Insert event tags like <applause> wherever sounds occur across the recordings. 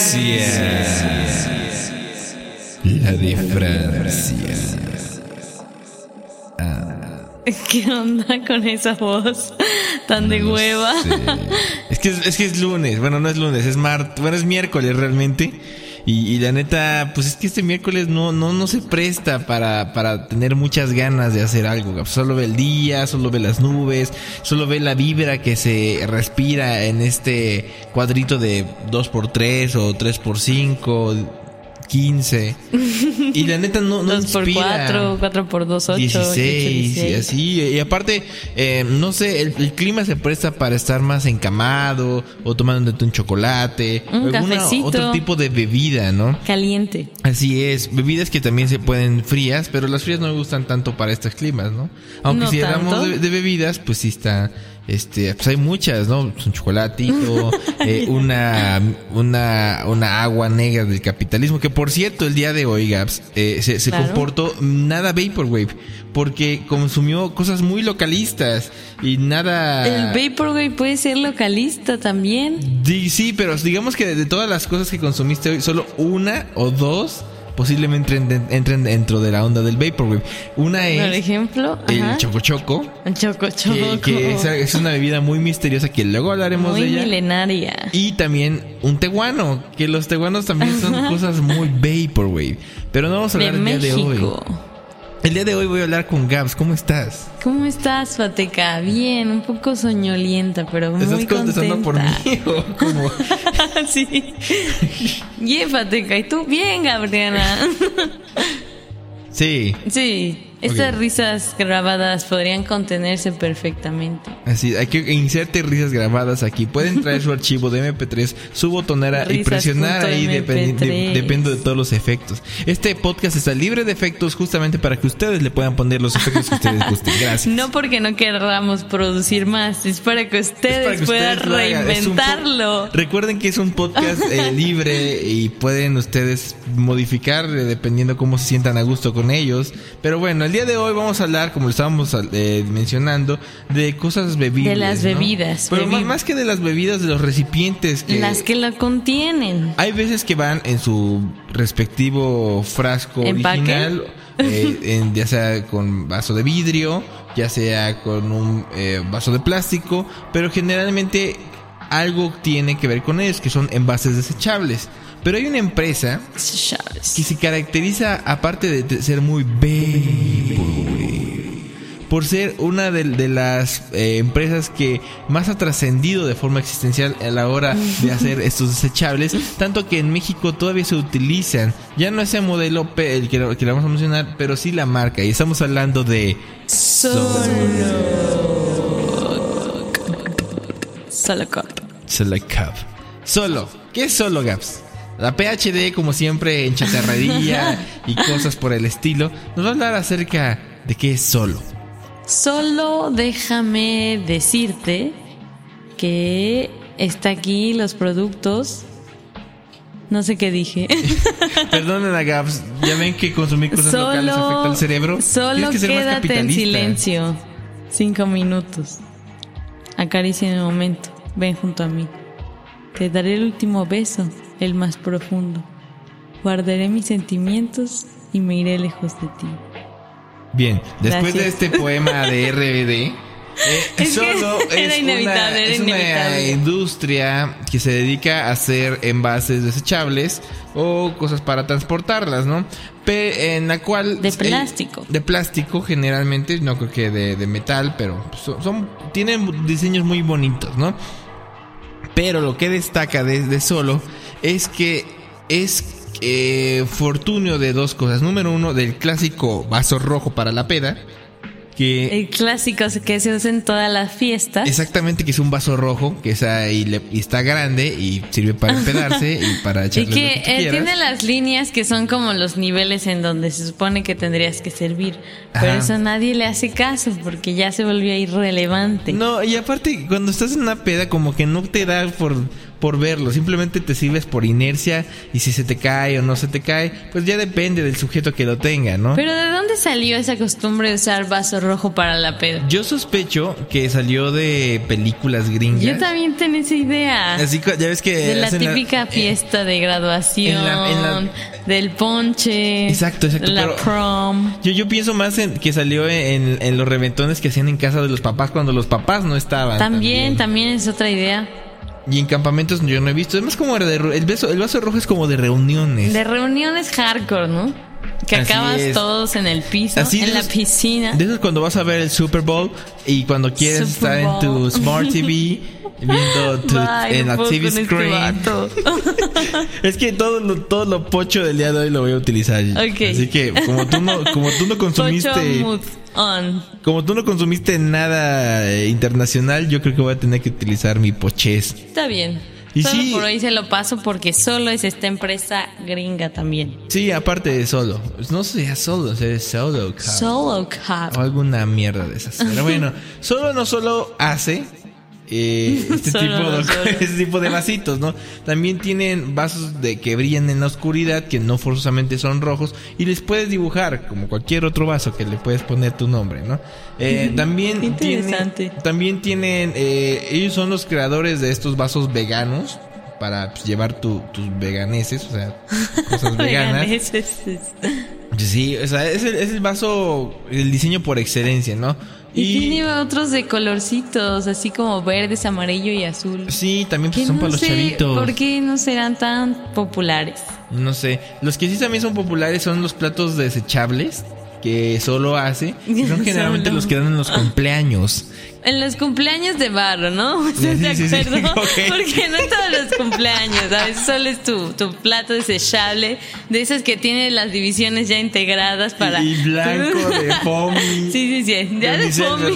Elegancia! La de Francia. <laughs> ¿Qué onda con esa voz tan de hueva? Es que es, es que es lunes. Bueno, no es lunes, es martes. Bueno, es miércoles realmente. Y, y la neta, pues es que este miércoles no, no, no se presta para, para tener muchas ganas de hacer algo. Solo ve el día, solo ve las nubes, solo ve la vibra que se respira en este cuadrito de 2x3 o 3x5, 15. Y la neta no, no 2 por inspira. 4, 4 por 2, 8, 16, y así. Y aparte, eh, no sé, el, el clima se presta para estar más encamado o tomándote un chocolate. Un o alguna-. Otro tipo de bebida, ¿no? Caliente. Así es, bebidas que también se pueden frías, pero las frías no me gustan tanto para estos climas, ¿no? Aunque No si hablamos de, de bebidas, pues sí está, este, pues hay muchas, ¿no? Un chocolatito, <laughs> eh, una, una, una agua negra del capitalismo, que por cierto, el día de hoy, Gaps, eh, se, se Claro. comportó nada Vaporwave, porque consumió cosas muy localistas y nada... El Vaporwave puede ser localista también. Di- Sí, pero digamos que de todas las cosas que consumiste hoy, solo una o dos posiblemente entren, entren dentro de la onda del Vaporwave. Una Por es ejemplo, el ajá. Choco Choco, El choco que, choco. que es, es una bebida muy misteriosa que luego hablaremos Muy de ella. milenaria. Y también un teguano, que los teguanos también son <laughs> cosas muy Vaporwave. Pero no vamos a De hablar el día de hoy. El día de hoy voy a hablar con Gabs. ¿Cómo estás? ¿Cómo estás, Fateca? Bien, un poco soñolienta, pero muy ¿Estás contestando contenta. por mí o cómo? <laughs> sí. Bien, Fateca. ¿Y tú? Bien, Gabriela. Sí. sí. Estas Ok. risas grabadas podrían contenerse perfectamente. Así, hay que inserte risas grabadas aquí. Pueden traer su <laughs> archivo de MP3, su botonera y Risas presionar punto ahí dependi- de- MP3. depende de todos los efectos. Este podcast está libre de efectos justamente para que ustedes le puedan poner los efectos que ustedes gusten. Gracias. <laughs> No porque no queramos producir más, es para que Es ustedes para que puedan ustedes reinventarlo. Recuerden que es un podcast eh, <laughs> libre y pueden ustedes modificar eh, dependiendo cómo se sientan a gusto con ellos. Pero bueno, el día de hoy vamos a hablar, como lo estábamos eh, mencionando, de cosas bebibles. De las ¿no? bebidas, Pero más, más que de las bebidas, de los recipientes que... Las que lo contienen. Hay veces que van en su respectivo frasco ¿Empaque? original, <laughs> eh, en- ya sea con vaso de vidrio, ya sea con un eh, vaso de plástico, pero generalmente algo tiene que ver con ellos, que son envases desechables. Pero hay una empresa que se caracteriza, aparte de ser muy vaporwave, por ser una de, de las eh, empresas que más ha trascendido de forma existencial a la hora de hacer estos desechables, tanto que en México todavía se utilizan, ya no ese modelo el que, lo- que le vamos a mencionar, pero sí la marca, y estamos hablando de Solo. Cup. Select Cup. Solo, ¿qué es solo, Gaps? La PhD, como siempre, en chatarrería <laughs> y cosas por el estilo, nos va a hablar acerca de qué es solo. Solo déjame decirte que está aquí los productos. No sé qué dije. <laughs> Perdonen a Gaps, ya ven que consumir cosas locales afecta al cerebro. Solo que quédate en silencio. Cinco minutos. Acaricia el momento. Ven junto a mí. Te daré el último beso, el más profundo. Guardaré mis sentimientos y me iré lejos de ti. Bien, después de este poema de <laughs> RBD, eh, Es solo es, una, es una industria que se dedica a hacer envases desechables o cosas para transportarlas, ¿no? Pe- en la cual... De eh, plástico. de plástico generalmente, no creo que de, de metal, pero son, son- tienen diseños muy bonitos, ¿no? Pero lo que destaca de, Solo es que es eh, fortunio de dos cosas. Número uno, del clásico vaso rojo para la peda, que El clásico que se usa en todas las fiestas. exactamente que es un vaso rojo que es ahí le- y está grande y sirve para empedarse y para Y echarle que lo que eh, tiene las líneas que son como los niveles en donde se supone que tendrías que servir. Pero Ajá. eso nadie le hace caso porque ya se volvió irrelevante. No, y aparte, cuando estás en una peda, como que no te da por, por verlo. Simplemente te sirves por inercia. Y si se te cae o no se te cae, pues ya depende del sujeto que lo tenga, ¿no? Pero ¿de dónde salió esa costumbre de usar vaso rojo para la peda? Yo sospecho que salió de películas gringas. Yo también tenía esa idea. Así ya ves que. De la típica eh, fiesta de graduación, en la- en la- del ponche, Exacto, exacto, la prom. Yo, yo pienso más en que salió en, en los reventones que hacían en casa de los papás cuando los papás no estaban. También, también es otra idea. Y en campamentos yo no he visto. Es más como de, el, beso, el vaso rojo es como de reuniones. De reuniones hardcore, ¿no? Que Así acabas es. todos en el piso, Así en la piscina. De esos cuando vas a ver el Super Bowl y cuando quieres Super estar en tu. Smart TV <laughs> viendo <laughs> tu, Bye, en la no TV este screen. vato. <laughs> es que todo lo, todo lo pocho del día de hoy lo voy a utilizar. Ok. Así que como tú no, como tú no <laughs> consumiste, on. como tú no consumiste nada eh, internacional, yo creo que voy a tener que utilizar mi pochez. Está bien. Y solo sí. por hoy se lo paso porque solo es esta empresa gringa también. Sí, aparte de solo. Pues No sea solo, sea solo. Solo O Cup. alguna mierda de esas. Pero bueno, solo no solo hace eh, este, <laughs> tipo de, <laughs> este tipo de vasitos, ¿no? También tienen vasos de que brillan en la oscuridad, que no forzosamente son rojos, y les puedes dibujar, como cualquier otro vaso que le puedes poner tu nombre, ¿no? Eh, también, Interesante. tienen- también tienen, eh, ellos son los creadores de estos vasos veganos. Para pues, llevar tu- tus veganeses, o sea, cosas <laughs> veganas. Veganeses. Sí, o sea, es el, es el vaso, el diseño por excelencia, ¿no? Y, tiene otros de colorcitos, así como verdes, amarillo y azul. Sí, también pues, son no para los sé chavitos. ¿Por qué no serán tan populares? No sé. Los que sí también son populares son los platos desechables que solo hace. <laughs> Y son generalmente Solo. los que dan en los cumpleaños. En los cumpleaños de barro, ¿no? <laughs> ¿Estás Sí, de. <laughs> Porque no todos los cumpleaños, a veces solo es tu, tu plato desechable, de esas que tiene las divisiones ya integradas para... Y blanco de foamy. Sí, sí, sí, ya de unicel, foamy.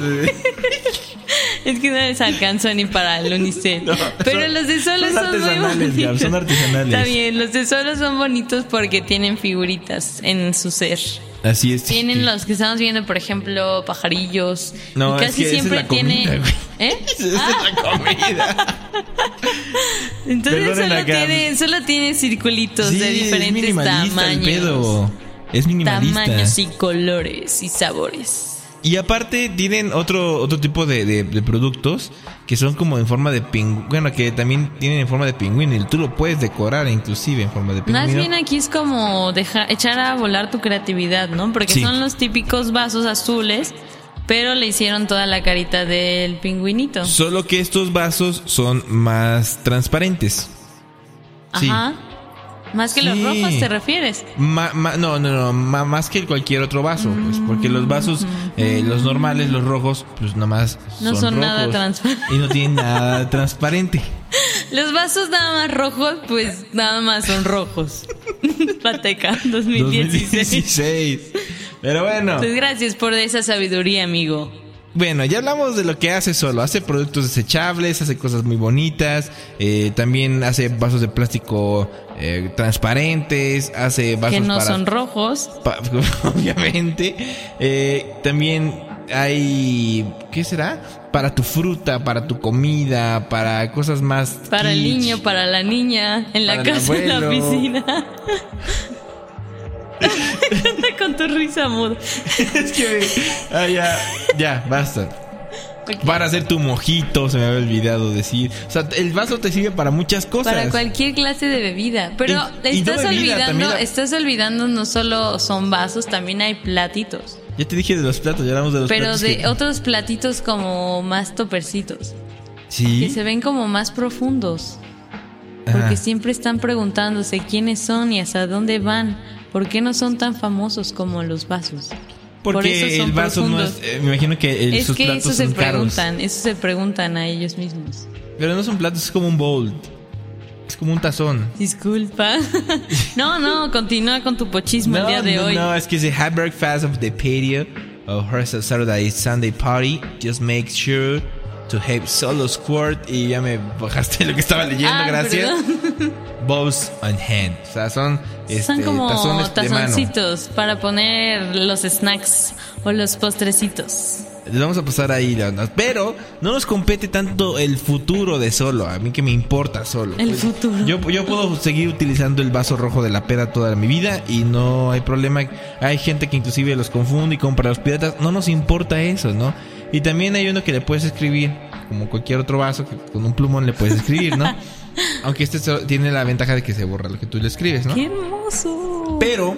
Es que no les alcanzó ni para el unicel. No, Pero son- los de solo son son, muy artesanales, Gab, bonitos. son artesanales. Está bien, los de solo son bonitos porque tienen figuritas en su ser. Así es. Tienen los que estamos viendo, por ejemplo, pajarillos. No, y es casi que esa es siempre la comida, tiene. güey. ¿Eh? <laughs> Esa es la comida. <laughs> Entonces Perdonen solo acá. tiene, solo tiene circulitos Sí, de es diferentes el tamaños. pedo. Es minimalista. Tamaños y colores y sabores. Y aparte tienen otro otro tipo de, de- de productos que son como en forma de pingüino. Bueno, que también tienen en forma de pingüino. Y tú lo puedes decorar inclusive en forma de pingüino. Más bien aquí es como dejar, echar a volar tu creatividad, ¿no? Porque Sí. son los típicos vasos azules, pero le hicieron toda la carita del pingüinito. Solo que estos vasos son más transparentes. Sí. Más que los Sí. rojos, ¿te refieres? Ma- ma- no, no, no, ma- más que cualquier otro vaso, pues, porque los vasos, eh, los normales, los rojos, pues nomás No son, son nada rojos transparentes. y no tienen nada <laughs> transparente. Los vasos nada más rojos, pues nada más son rojos. <laughs> Pateca 2016. 2016. Pero bueno, Pues gracias por esa sabiduría, amigo. Bueno, ya hablamos de lo que hace solo. Hace productos desechables, hace cosas muy bonitas, eh, también hace vasos de plástico eh, transparentes, hace vasos que no para son rojos. Pa- <laughs> obviamente. Eh, también hay. ¿Qué será? Para tu fruta, para tu comida, para cosas más. Para el niño, para la niña, en la casa, en la piscina. <laughs> Anda <laughs> con tu risa muda. es que. ah, ya, ya, basta. Para hacer tu mojito, se me había olvidado decir. O sea, el vaso te sirve para muchas cosas. Para cualquier clase de bebida. Pero Y- y no estás bebida, olvidando, la- estás olvidando no solo son vasos, también hay platitos. Ya te dije de los platos, ya hablamos de los Pero platos. de que- otros platitos como más topercitos. Sí. Que se ven como más profundos. Ajá. Porque siempre están preguntándose quiénes son y hasta dónde van. ¿Por qué no son tan famosos como los vasos? Porque por eso son el vaso no es. profundos. eh, me imagino que el- es sus que platos eso se son caros. preguntan, eso se preguntan a ellos mismos. Pero no son platos, es como un bowl. Es como un tazón. Disculpa. <laughs> no, no, continúa con tu pochismo el día de no, hoy. No, es que se have breakfast of the or has a Saturday Sunday party, just make sure to have solo squirt. Y ya me bajaste lo que estaba leyendo, Ah, gracias. perdón. <laughs> Bows on hand. O sea, son, este, Son como tazones de mano. tazoncitos para poner los snacks o los postrecitos. Les vamos a pasar ahí. Pero no nos compete tanto el futuro de solo. A mí que me importa solo. El futuro. Yo, yo puedo seguir utilizando el vaso rojo de la peda toda mi vida y no hay problema. Hay gente que inclusive los confunde y compra los piratas. No nos importa eso, ¿no? Y también hay uno que le puedes escribir, como cualquier otro vaso, que con un plumón le puedes escribir, ¿no? <laughs> Aunque este tiene la ventaja de que se borra lo que tú le escribes, ¿no? ¡Qué hermoso! Pero,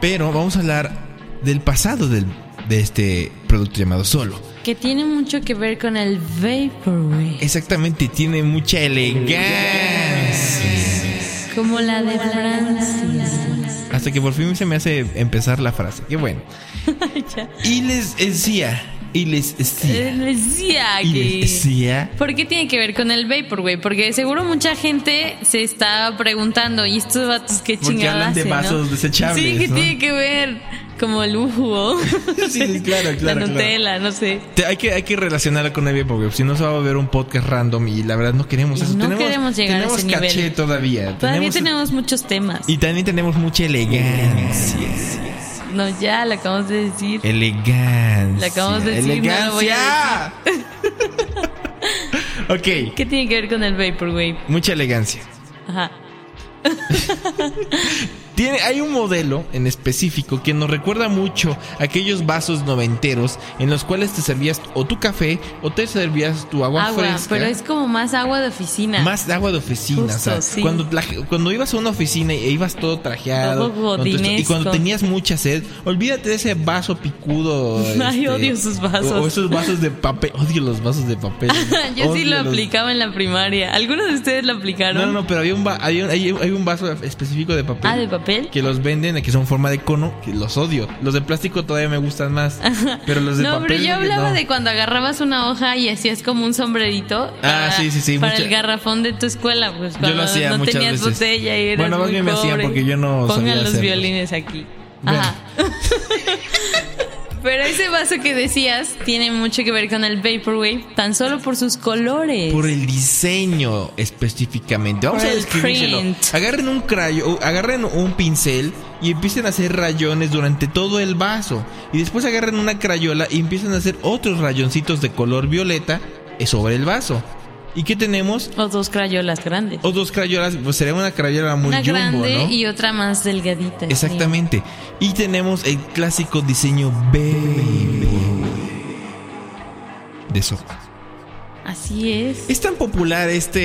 pero vamos a hablar del pasado del, de este producto llamado Solo. Que tiene mucho que ver con el Vaporwave. Exactamente, tiene mucha elegancia. Como la de Francia. Hasta que por fin se me hace empezar la frase. Qué bueno. <laughs> Y les decía, y les decía, Eh, Decía y que... les decía. ¿Por qué tiene que ver con el Vaporwave? Porque seguro mucha gente se está preguntando, ¿y estos vatos qué Porque chingadas hablan de hacen, no? vasos desechables, Sí, que ¿no? tiene que ver como el búho. <laughs> Sí, sí, <laughs> claro, claro, La claro. Nutella, no sé. Te- hay, que, hay que relacionarlo con el porque si no se va a ver un podcast random y la verdad no queremos Y eso. no tenemos, queremos llegar a tenemos ese caché nivel. todavía. Todavía tenemos muchos temas. Y también tenemos mucha elegancia. No, ya lo acabamos de decir. Elegancia. Le acabamos de decir, no lo voy ¡Elegancia! ok, <laughs> ¿Qué tiene que ver con el Vaporwave? mucha elegancia. Ajá. <laughs> Tiene, hay un modelo en específico que nos recuerda mucho a aquellos vasos noventeros en los cuales te servías o tu café o te servías tu agua, Agua, fresca. pero es como más agua de oficina. Más agua de oficina, Justo, o sea, sí. cuando, cuando ibas a una oficina y ibas todo trajeado, Todo y cuando tenías mucha sed, olvídate de ese vaso picudo. <laughs> Ay, este, odio esos vasos. O, o esos vasos de papel, odio los vasos de papel. <laughs> Yo sí lo los- aplicaba en la primaria. ¿Algunos de ustedes lo aplicaron? No, no, pero había un, va- hay, un- hay un- hay un vaso específico de papel. Ah, ¿de papel? Que los venden, que son forma de cono, que los odio. Los de plástico todavía me gustan más. <laughs> Pero los de no, papel. pero yo hablaba no. de cuando agarrabas una hoja y hacías como un sombrerito. Ah, sí, sí, sí, Para mucha- el garrafón de tu escuela, pues Yo cuando lo hacía no muchas tenías veces. botella y eras Bueno, más bien me hacían porque yo no Pongan sabía los hacerlos. violines aquí. Bueno. Ajá. <laughs> Pero ese vaso que decías tiene mucho que ver con el Vaporwave, tan solo por sus colores. Por el diseño específicamente. Vamos Por a el describírselo. Agarren un crayo, agarren un pincel y empiecen a hacer rayones durante todo el vaso. Y después agarren una crayola y empiezan a hacer otros rayoncitos de color violeta sobre el vaso. ¿Y qué tenemos? O dos crayolas grandes. O dos crayolas, pues sería una crayola muy Una jumbo, grande ¿no? y otra más delgadita. sí. Exactamente. Y tenemos el clásico diseño baby de sopa. Así es. Es tan popular este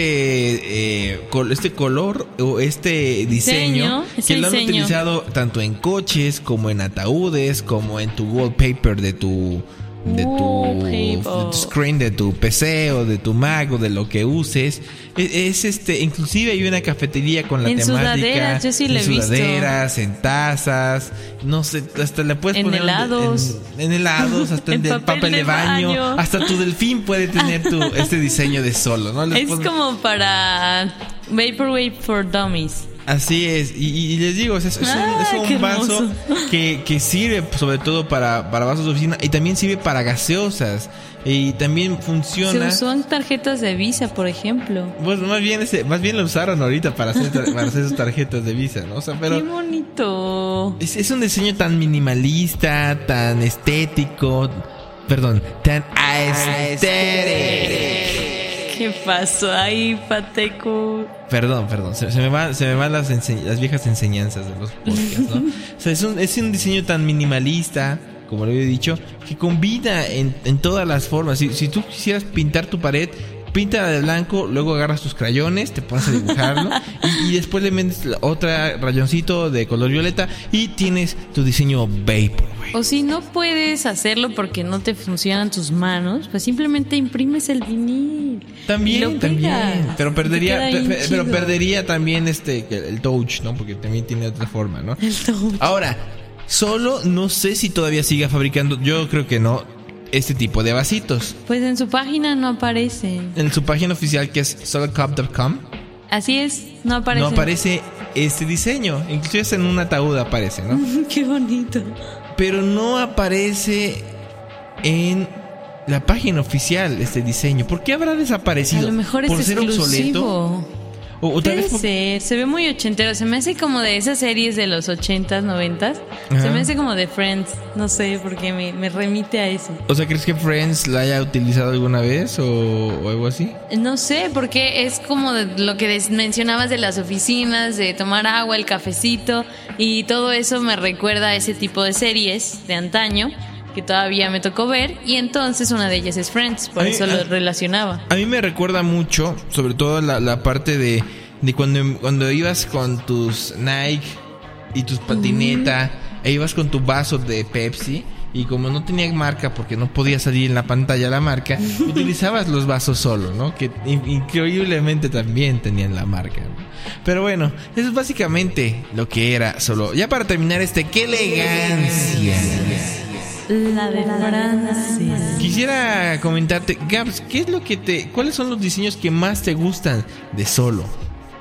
eh, col- este color o este diseño, que lo han diseño. utilizado tanto en coches como en ataúdes como en tu wallpaper de tu de tu, Wallpaper. de tu screen de tu PC o de tu Mac o de lo que uses es, es, este inclusive hay una cafetería con la En temática sudaderas, yo sí en visto. sudaderas en tazas no sé hasta le puedes En poner helados. en, en helados hasta <laughs> en, del papel papel, de de baño, baño. hasta tu delfín puede tener tu <laughs> este diseño de solo no Les Es pones- como para Vaporwave for Dummies. Así es, y, y les digo, es, es un, Ah, es un qué vaso que, que sirve sobre todo para, para vasos de oficina y también sirve para gaseosas y también funciona. Se usó en tarjetas de Visa, por ejemplo. Pues más bien, ese, más bien lo usaron ahorita para hacer, para hacer sus tarjetas de visa, ¿no? O sea, Qué pero bonito. es, es un diseño tan minimalista, tan estético, perdón, tan aesthetic. ¿Qué pasó ahí, Pateco? Perdón, perdón, se, se me van, se me van las, viejas enseñanzas de los podcasts, ¿no? <laughs> o sea, es un, es un diseño tan minimalista, como lo había dicho, que combina en, en todas las formas. Si, si tú quisieras pintar tu pared, píntala de blanco, luego agarras tus crayones, te pones a dibujarlo <laughs> y, y después le metes otra rayoncito de color violeta y tienes tu diseño Vaporwave. O si no puedes hacerlo porque no te funcionan tus manos, pues simplemente imprimes el vinil. También, también, pero perdería, pe- pero perdería también este el touch, ¿no? Porque también tiene otra forma, ¿no? El touch. Ahora, solo no sé si todavía siga fabricando, yo creo que no, este tipo de vasitos. Pues en su página no aparece. En su página oficial que es solocup.com Así es, no aparece. no aparece este diseño, inclusive en un ataúd aparece, ¿no? <laughs> Qué bonito. Pero no aparece en la página oficial este diseño. ¿Por qué habrá A desaparecido? lo mejor es ¿Por ser obsoleto? O, Puede vez ser, se ve muy ochentero, se me hace como de esas series de los ochentas, noventas, se Ajá. me hace como de Friends, no sé, porque me, me remite a eso. O sea, ¿crees que Friends la haya utilizado alguna vez o, o algo así? No sé, porque es como de lo que mencionabas de las oficinas, de tomar agua, el cafecito, y todo eso me recuerda a ese tipo de series de antaño que todavía me tocó ver, y entonces una de ellas es Friends, por eso lo relacionaba. A mí me recuerda mucho, sobre todo la, la parte de, de cuando, cuando ibas con tus Nike y tus patineta, e ibas con tu vaso de Pepsi. Y como no tenía marca porque no podía salir en la pantalla la marca, <laughs> utilizabas los vasos solo, ¿no? Que in- increíblemente también tenían la marca. ¿no? Pero bueno, eso es básicamente lo que era solo. Ya para terminar este, ¡qué elegancia! La de. Quisiera comentarte, Gabs, ¿qué es lo que te, cuáles son los diseños que más te gustan de Solo?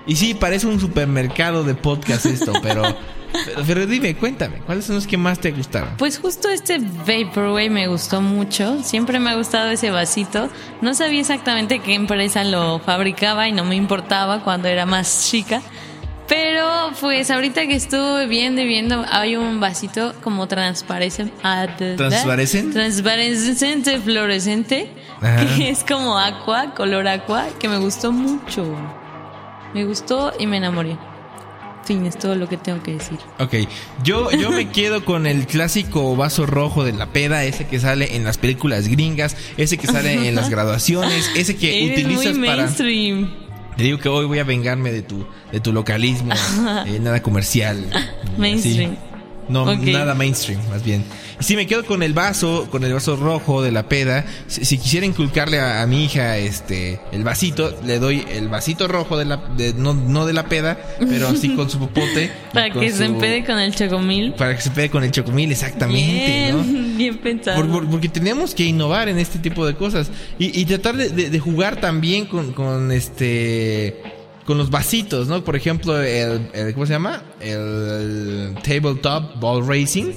Y sí, parece un supermercado de podcast esto, pero, <laughs> pero, pero dime, cuéntame, ¿cuáles son los que más te gustaron? Pues justo este Vaporwave me gustó mucho. Siempre me ha gustado ese vasito. No sabía exactamente qué empresa lo fabricaba y no me importaba cuando era más chica. Pero pues ahorita que estuve viendo y viendo, hay un vasito como transparente. ¿Transparecen? Transparente, fluorescente. Ajá. Que es como aqua, color aqua, que me gustó mucho. Me gustó y me enamoré. Fin, es todo lo que tengo que decir. Ok, yo, yo me <laughs> quedo con el clásico vaso rojo de la peda, ese que sale en las películas gringas, ese que sale en las graduaciones, ese que Eres utilizas muy para... mainstream. Te digo que hoy voy a vengarme de tu, de tu localismo, <laughs> eh, nada comercial. Mainstream. Sí. No, nada mainstream, más bien. Y sí, me quedo con el vaso, con el vaso rojo de la peda. Si, si quisiera inculcarle a, a mi hija este el vasito, le doy el vasito rojo de la, de- no, no de la peda, pero así con su popote. <laughs> Para que se empede con el chocomil. Para que se pede con el chocomil, exactamente, bien, ¿no? <laughs> bien pensado. Por- por- porque tenemos que innovar en este tipo de cosas y, y tratar de, jugar también con, con este con los vasitos, ¿no? Por ejemplo, el- ¿cómo se llama? El, tabletop ball racing.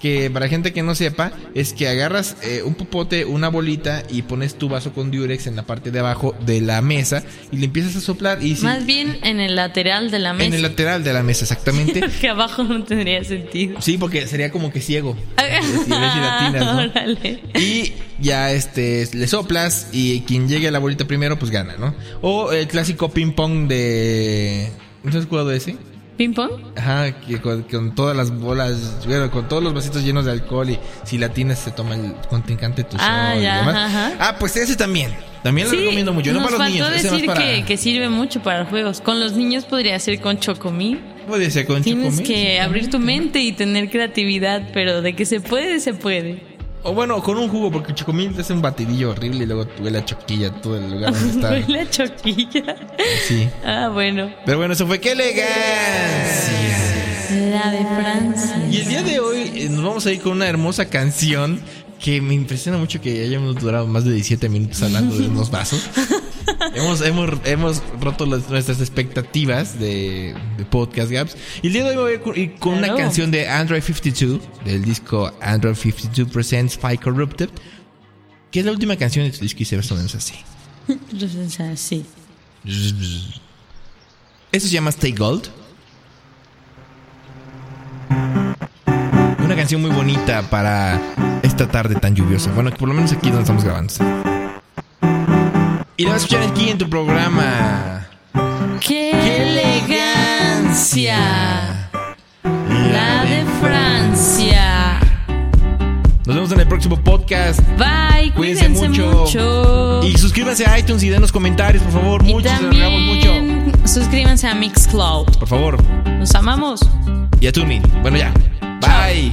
Que para gente que no sepa, es que agarras eh, un popote, una bolita y pones tu vaso con Durex en la parte de abajo de la mesa y le empiezas a soplar y si- Más bien en el lateral de la mesa. en el lateral de la mesa, exactamente. <laughs> que abajo no tendría sentido. Sí, porque sería como que ciego. <laughs> Si y latinas, ¿no? Órale. Y ya este le soplas y quien llegue a la bolita primero pues gana, ¿no? O el clásico ping pong de ¿No has jugado ese? ¿Ping pong? Ajá, que con, con todas las bolas, bueno, con todos los vasitos llenos de alcohol y si la tienes se toma el contrincante tu Ah, shot y ya, demás. ajá. Ah, pues ese también. También lo recomiendo mucho, no para los niños, ese decir más para que, que sirve mucho para juegos. Con los niños podría ser con chocomil. puede ser con Tienes chocomil, que sí. abrir tu mente y tener creatividad, pero de que se puede, se puede. O bueno, con un jugo porque el chocomil te hace un batidillo horrible y luego huele a choquilla todo el lugar donde está. <laughs> Huele a choquilla. Sí. Ah, bueno. Pero bueno, eso fue qué elegancia. La de Francia. Y el día de hoy eh, nos vamos a ir con una hermosa canción que me impresiona mucho que hayamos durado más de 17 minutos hablando de unos vasos. <laughs> <laughs> hemos, hemos, hemos roto las- nuestras expectativas de, de Podcast Gaps. Y el día de hoy voy a ir con una Claro. canción de Android 52, del disco Android 52 Presents Five Corrupted, que es la última canción de su disco y se ve más o menos así. Así. <laughs> Eso se llama Stay Gold. Una canción muy bonita para esta tarde tan lluviosa. Bueno, por lo menos aquí donde estamos grabando. Y la vas a escuchar aquí en tu programa. ¡Qué elegancia! La de Francia. Nos vemos en el próximo podcast. Bye, Cuídense cuídense, mucho. mucho. Y suscríbanse a iTunes y denos comentarios, por favor. Y Muchos, rogamos mucho. también suscríbanse a Mixcloud. Por favor. Nos amamos. Y a Tuning. Bueno, ya. Bye.